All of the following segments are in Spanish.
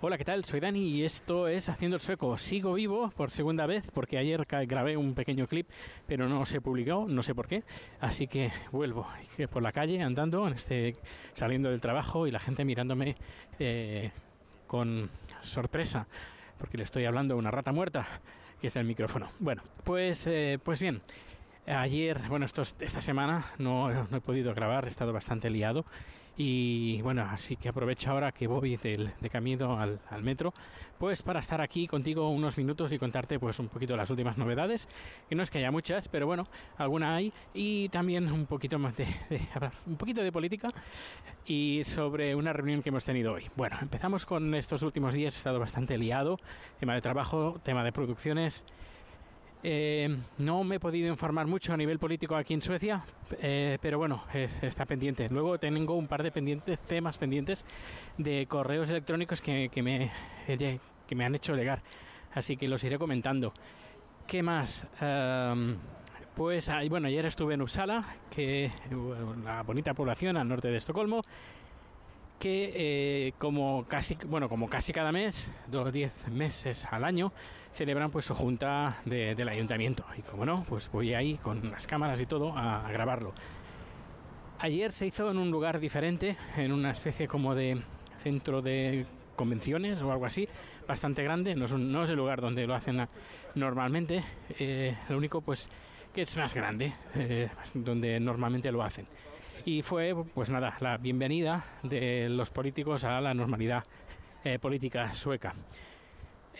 Hola, ¿qué tal? Soy Dani y esto es Haciendo el Sueco. Sigo vivo por segunda vez porque ayer grabé un pequeño clip, pero no se publicó, no sé por qué. Así que vuelvo por la calle andando, este, saliendo del trabajo y la gente mirándome eh, con sorpresa porque le estoy hablando a una rata muerta, que es el micrófono. Bueno, pues, eh, pues bien. Ayer, bueno, esto, esta semana no, no he podido grabar, he estado bastante liado y bueno, así que aprovecho ahora que voy de camino al, metro, pues para estar aquí contigo unos minutos y contarte pues un poquito las últimas novedades, que no es que haya muchas, pero bueno, alguna hay, y también un poquito más de, un poquito de política y sobre una reunión que hemos tenido hoy. Bueno, empezamos con estos últimos días, he estado bastante liado, tema de trabajo, tema de producciones eh, no me he podido informar mucho a nivel político aquí en Suecia, eh, pero bueno, está pendiente. Luego tengo un par de pendientes, temas pendientes de correos electrónicos que, me, eh, que me han hecho llegar, así que los iré comentando. ¿Qué más? pues bueno, ayer estuve en Uppsala, que la bonita población al norte de Estocolmo, que eh, como casi bueno como casi cada mes dos diez meses al año celebran pues su junta del ayuntamiento. Y como no pues voy ahí con las cámaras y todo a, grabarlo. Ayer se hizo en un lugar diferente en una especie como de centro de convenciones o algo así bastante grande. No es, el lugar donde lo hacen normalmente. Eh, lo único pues que es más grande eh, donde normalmente lo hacen y fue, pues nada, la bienvenida de los políticos a la normalidad eh, política sueca.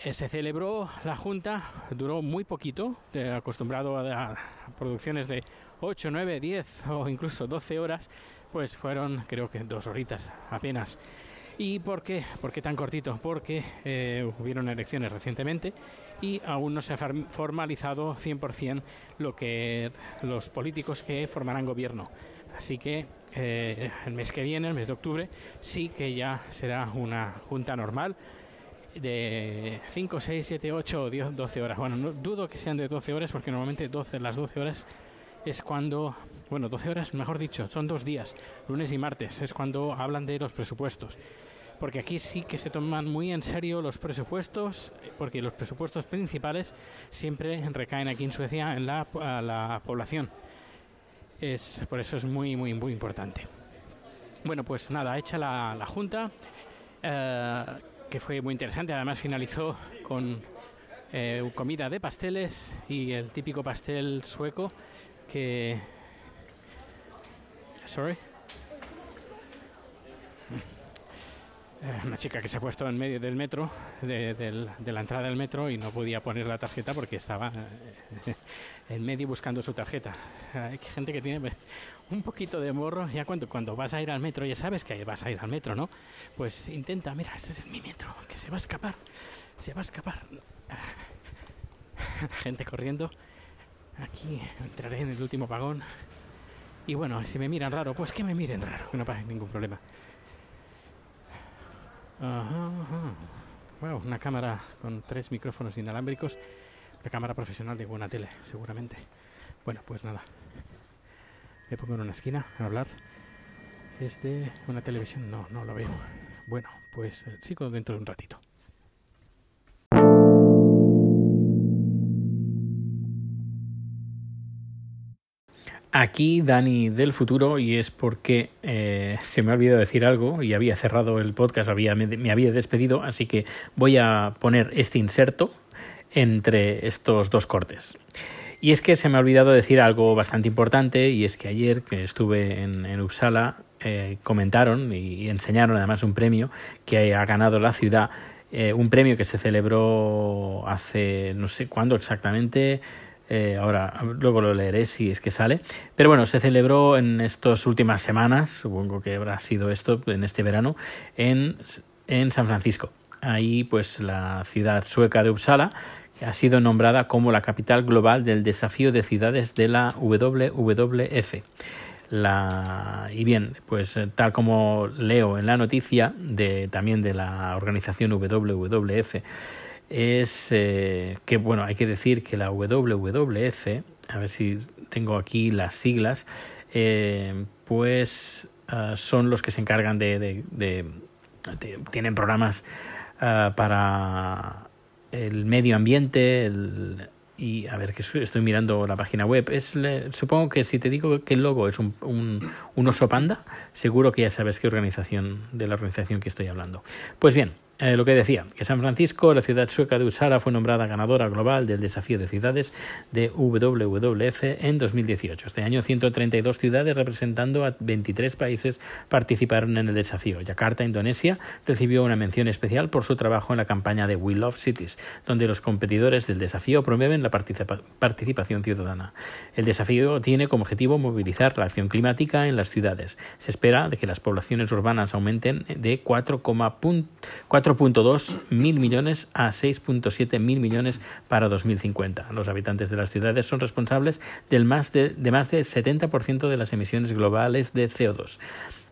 Eh, se celebró la junta, duró muy poquito, acostumbrado a, producciones de 8, 9, 10 o incluso 12 horas, pues fueron creo que dos horitas apenas. ¿Y por qué? ¿Por qué tan cortito? Porque eh, hubieron elecciones recientemente y aún no se ha formalizado 100% lo que los políticos que formarán gobierno. Así que eh, el mes que viene, el mes de octubre, sí que ya será una junta normal de 5, 6, 7, 8 o 10, 12 horas. Bueno, no dudo que sean de 12 horas porque normalmente 12, las 12 horas es cuando, bueno, 12 horas, mejor dicho, son dos días, lunes y martes, es cuando hablan de los presupuestos. Porque aquí sí que se toman muy en serio los presupuestos, porque los presupuestos principales siempre recaen aquí en Suecia en la, la población es, por eso es muy, muy, muy importante. Bueno, pues nada, hecha la, la junta, eh, que fue muy interesante. Además finalizó con eh, comida de pasteles y el típico pastel sueco que... Sorry. Eh, una chica que se ha puesto en medio del metro, de, la entrada del metro, y no podía poner la tarjeta porque estaba eh, en medio buscando su tarjeta. Hay gente que tiene un poquito de morro, ya cuando, cuando vas a ir al metro, ya sabes que vas a ir al metro, ¿no? Pues intenta, mira, este es mi metro, que se va a escapar, se va a escapar. gente corriendo. Aquí entraré en el último vagón. Y bueno, si me miran raro, pues que me miren raro, no pasa ningún problema. Ajá, Wow, una cámara con tres micrófonos inalámbricos. La cámara profesional de buena tele, seguramente. Bueno, pues nada. Me pongo en una esquina a hablar. ¿Es de una televisión? No, no lo veo. Bueno, pues eh, sigo dentro de un ratito. Aquí Dani del futuro y es porque eh, se me ha olvidado decir algo y había cerrado el podcast, había, me, había despedido, así que voy a poner este inserto entre estos dos cortes. Y es que se me ha olvidado decir algo bastante importante y es que ayer que estuve en, en Uppsala eh, comentaron y, enseñaron además un premio que ha ganado la ciudad, eh, un premio que se celebró hace no sé cuándo exactamente, eh, ahora, luego lo leeré si es que sale. Pero bueno, se celebró en estas últimas semanas, supongo que habrá sido esto en este verano, en, en San Francisco. Ahí, pues, la ciudad sueca de Uppsala ha sido nombrada como la capital global del desafío de ciudades de la WWF. La, y bien, pues tal como leo en la noticia de, también de la organización WWF, es eh, que, bueno, hay que decir que la WWF, a ver si tengo aquí las siglas, eh, pues ah, son los que se encargan de, tienen programas ah, para el medio ambiente, y a ver que estoy mirando la página web. Es supongo que si te digo que el logo es un, un, un, oso panda seguro que ya sabes qué organización de la organización que estoy hablando. Pues bien eh, lo que decía, que San Francisco, la ciudad sueca de Usara, fue nombrada ganadora global del desafío de ciudades de WWF en 2018. Este año 132 ciudades representando a 23 países participaron en el desafío. Yakarta, Indonesia, recibió una mención especial por su trabajo en la campaña de We Love Cities, donde los competidores del desafío promueven la participación ciudadana. El desafío tiene como objetivo movilizar la acción climática en las ciudades. Se espera de que las poblaciones urbanas aumenten de 4,4 4.2 mil millones a 6.7 mil millones para 2050. Los habitantes de las ciudades son responsables del más de, de más del 70% de las emisiones globales de CO2.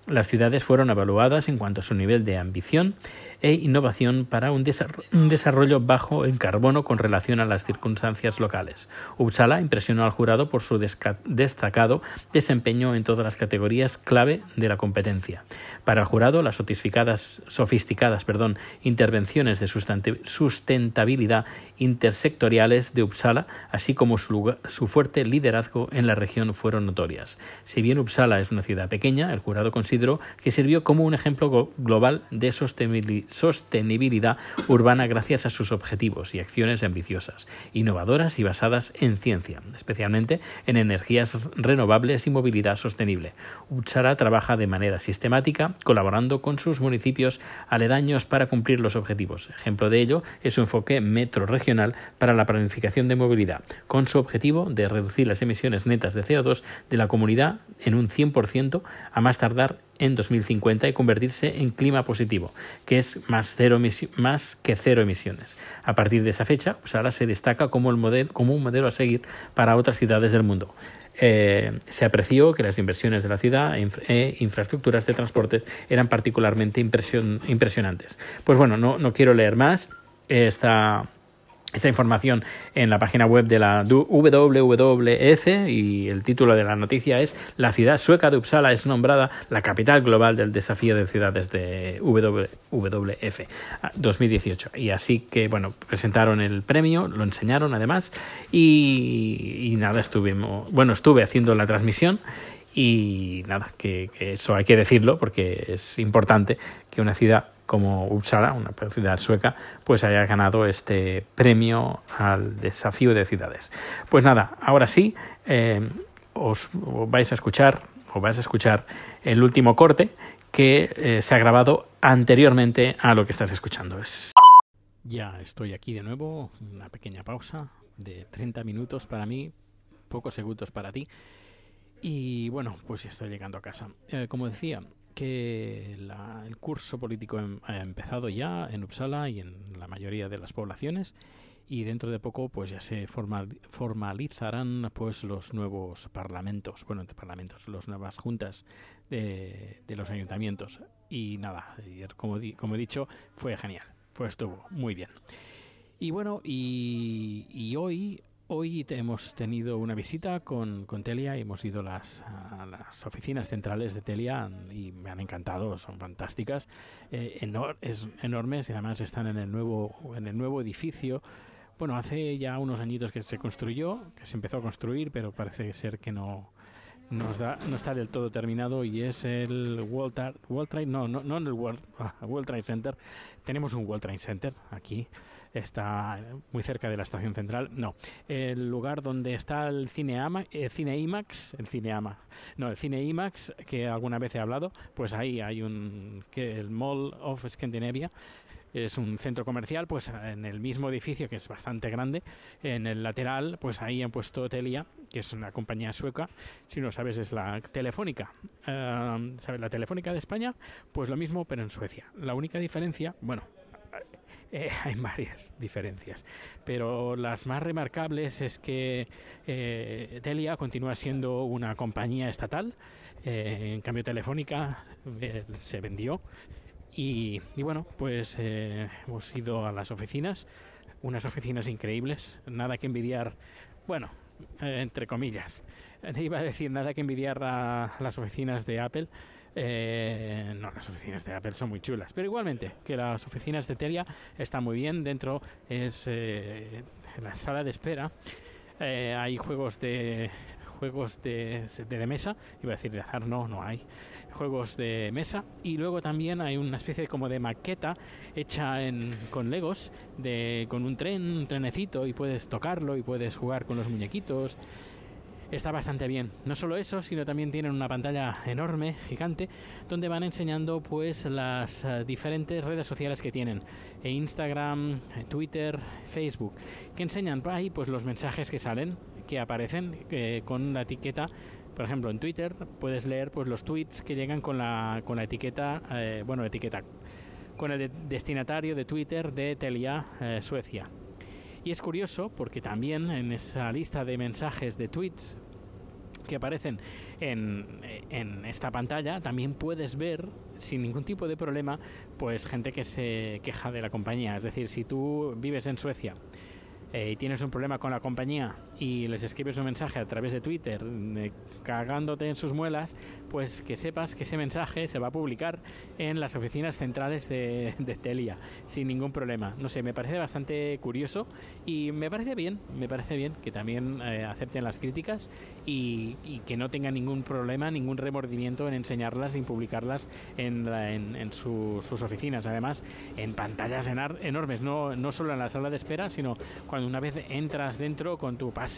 Las ciudades fueron evaluadas en cuanto a su nivel de ambición e innovación para un, desarrollo bajo en carbono con relación a las circunstancias locales. Uppsala impresionó al jurado por su destacado desempeño en todas las categorías clave de la competencia. Para el jurado, las sofisticadas, sofisticadas perdón, intervenciones de sustentabilidad intersectoriales de Uppsala, así como su, su fuerte liderazgo en la región, fueron notorias. Si bien Uppsala es una ciudad pequeña, el jurado consideró que sirvió como un ejemplo global de sostenibilidad sostenibilidad urbana gracias a sus objetivos y acciones ambiciosas, innovadoras y basadas en ciencia, especialmente en energías renovables y movilidad sostenible. Uchara trabaja de manera sistemática, colaborando con sus municipios aledaños para cumplir los objetivos. Ejemplo de ello es su enfoque metro regional para la planificación de movilidad, con su objetivo de reducir las emisiones netas de CO2 de la comunidad en un 100% a más tardar en 2050 y convertirse en clima positivo, que es más, cero más que cero emisiones. A partir de esa fecha, Uppsala se destaca como un modelo a seguir para otras ciudades del mundo. Eh, se apreció que las inversiones de la ciudad e, e infraestructuras de transporte eran particularmente impresionantes. Pues bueno, no, no quiero leer más. Esta, esta información en la página web de la WWF y el título de la noticia es La ciudad sueca de Uppsala es nombrada la capital global del desafío de ciudades de WWF 2018. Y así que, bueno, presentaron el premio, lo enseñaron además y, nada, estuvimos, bueno, estuve haciendo la transmisión y nada, que eso hay que decirlo porque es importante que una ciudad como Uppsala, una ciudad sueca, pues haya ganado este premio al desafío de ciudades. Pues nada, ahora sí, eh, os, vais a escuchar, os vais a escuchar el último corte que eh, se ha grabado anteriormente a lo que estás escuchando. Es... Ya estoy aquí de nuevo, una pequeña pausa de 30 minutos para mí, pocos segundos para ti. Y bueno, pues estoy llegando a casa. Eh, como decía, que el curso político em, ha empezado ya en Uppsala y en la mayoría de las poblaciones y dentro de poco pues ya se formalizarán pues los nuevos parlamentos, bueno, parlamentos, las nuevas juntas de, los ayuntamientos y nada, como, como he dicho, fue genial, fue estuvo muy bien. Y bueno, y, y hoy Hoy hemos tenido una visita con, Telia y hemos ido a las oficinas centrales de Telia y me han encantado, son fantásticas, eh, es enormes y además están en el nuevo, en el nuevo edificio. Bueno, hace ya unos añitos que se construyó, que se empezó a construir, pero parece ser que no, no está del todo terminado y es el World, no, no, no en el World, World Trade Center. Tenemos un World Trade Center aquí está muy cerca de la estación central. No, el lugar donde está el cine, el cine IMAX, el Cineama, no, el cine que alguna vez he hablado, pues ahí hay un, que el Mall of Scandinavia, es un centro comercial, pues en el mismo edificio, que es bastante grande, en el lateral, pues ahí han puesto Telia, que es una compañía sueca, si no sabes es la Telefónica. Uh, ¿Sabes? La Telefónica de España, pues lo mismo, pero en Suecia. La única diferencia, bueno, eh, hay varias diferencias, pero las más remarcables es que eh, Telia continúa siendo una compañía estatal, eh, en cambio Telefónica se vendió y, y bueno, pues hemos ido a las oficinas, unas oficinas increíbles, nada que envidiar, bueno, eh, entre comillas. Iba a decir nada que envidiar a las oficinas de Apple. Eh, no, las oficinas de Apple son muy chulas, pero igualmente que las oficinas de Telia están muy bien. Dentro es eh, la sala de espera. hay juegos de juegos de, de, mesa, iba a decir de azar, no, no hay juegos de mesa. Y luego también hay una especie como de maqueta hecha en, con legos de, con un tren, un trenecito y puedes tocarlo y puedes jugar con los muñequitos. Está bastante bien. No solo eso, sino también tienen una pantalla enorme, gigante, donde van enseñando pues las uh, diferentes redes sociales que tienen. E Instagram, Twitter, Facebook, que enseñan ahí pues los mensajes que salen, que aparecen con la etiqueta. Por ejemplo, en Twitter puedes leer pues los tweets que llegan con la, con la etiqueta, eh, bueno, etiqueta, con el de destinatario de Twitter de Telia eh, Suecia. Y es curioso porque también en esa lista de mensajes de tweets que aparecen en, en, esta pantalla también puedes ver sin ningún tipo de problema pues gente que se queja de la compañía es decir si tú vives en Suecia eh, y tienes un problema con la compañía y les escribes un mensaje a través de Twitter cagándote en sus muelas, pues que sepas que ese mensaje se va a publicar en las oficinas centrales de, Telia sin ningún problema. No sé, me parece bastante curioso y me parece bien, me parece bien que también eh, acepten las críticas y, que no tengan ningún problema, ningún remordimiento en enseñarlas y publicarlas en, en, sus oficinas. Además, en pantallas enormes, no, no solo en la sala de espera, sino cuando una vez entras dentro con tu pase,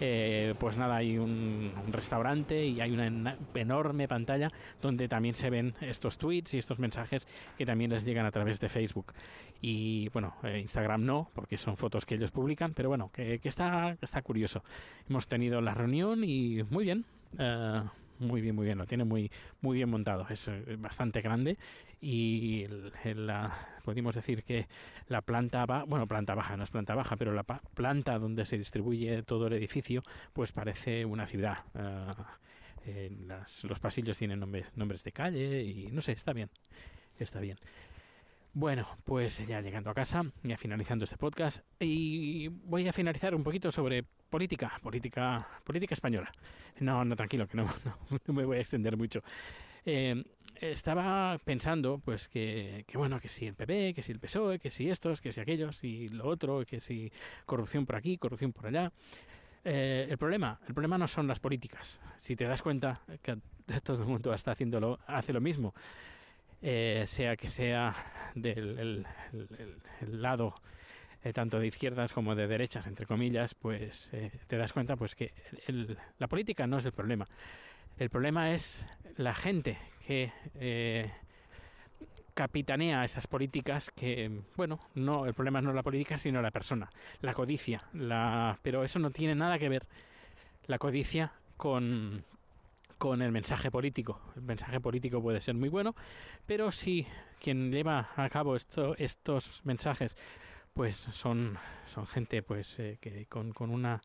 eh, pues nada, hay un, restaurante y hay una enorme pantalla donde también se ven estos tweets y estos mensajes que también les llegan a través de Facebook. Y bueno, eh, Instagram no, porque son fotos que ellos publican, pero bueno, que, está, está curioso. Hemos tenido la reunión y muy bien. Eh, muy bien, muy bien, lo tiene muy, muy bien montado, es bastante grande y la, podemos decir que la planta baja, bueno, planta baja, no es planta baja, pero la planta donde se distribuye todo el edificio, pues parece una ciudad. Ah, los pasillos tienen nombres, nombres de calle y no sé, está bien, está bien. Bueno, pues ya llegando a casa, ya finalizando este podcast, y voy a finalizar un poquito sobre política, política, política española. No, no, tranquilo, que no, no, me voy a extender mucho. Eh, estaba pensando, pues que, que, bueno, que si el PP, que si el PSOE, que si estos, que si aquellos, y lo otro, que si corrupción por aquí, corrupción por allá. Eh, el problema, el problema no son las políticas. Si te das cuenta que todo el mundo está haciéndolo, hace lo mismo, eh, sea que sea del el, lado eh, tanto de izquierdas como de derechas, entre comillas, pues te das cuenta, pues que la política no es el problema. El problema es la gente que eh, capitanea esas políticas que, bueno, no, el problema no es la política, sino la persona, la codicia, la, pero eso no tiene nada que ver, la codicia, con, con el mensaje político. El mensaje político puede ser muy bueno, pero si quien lleva a cabo esto, estos mensajes, pues son, son gente pues eh, que con, con, una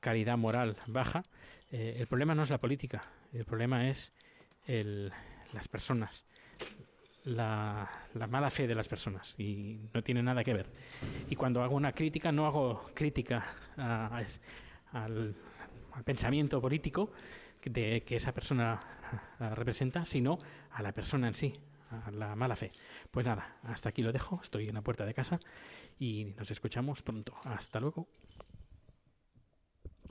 caridad moral baja, eh, el problema no es la política, el problema es el, las personas, la, la, mala fe de las personas y no tiene nada que ver. Y cuando hago una crítica, no hago crítica al, pensamiento político de, que esa persona representa, sino a la persona en sí, a la mala fe. Pues nada, hasta aquí lo dejo, estoy en la puerta de casa y nos escuchamos pronto. Hasta luego.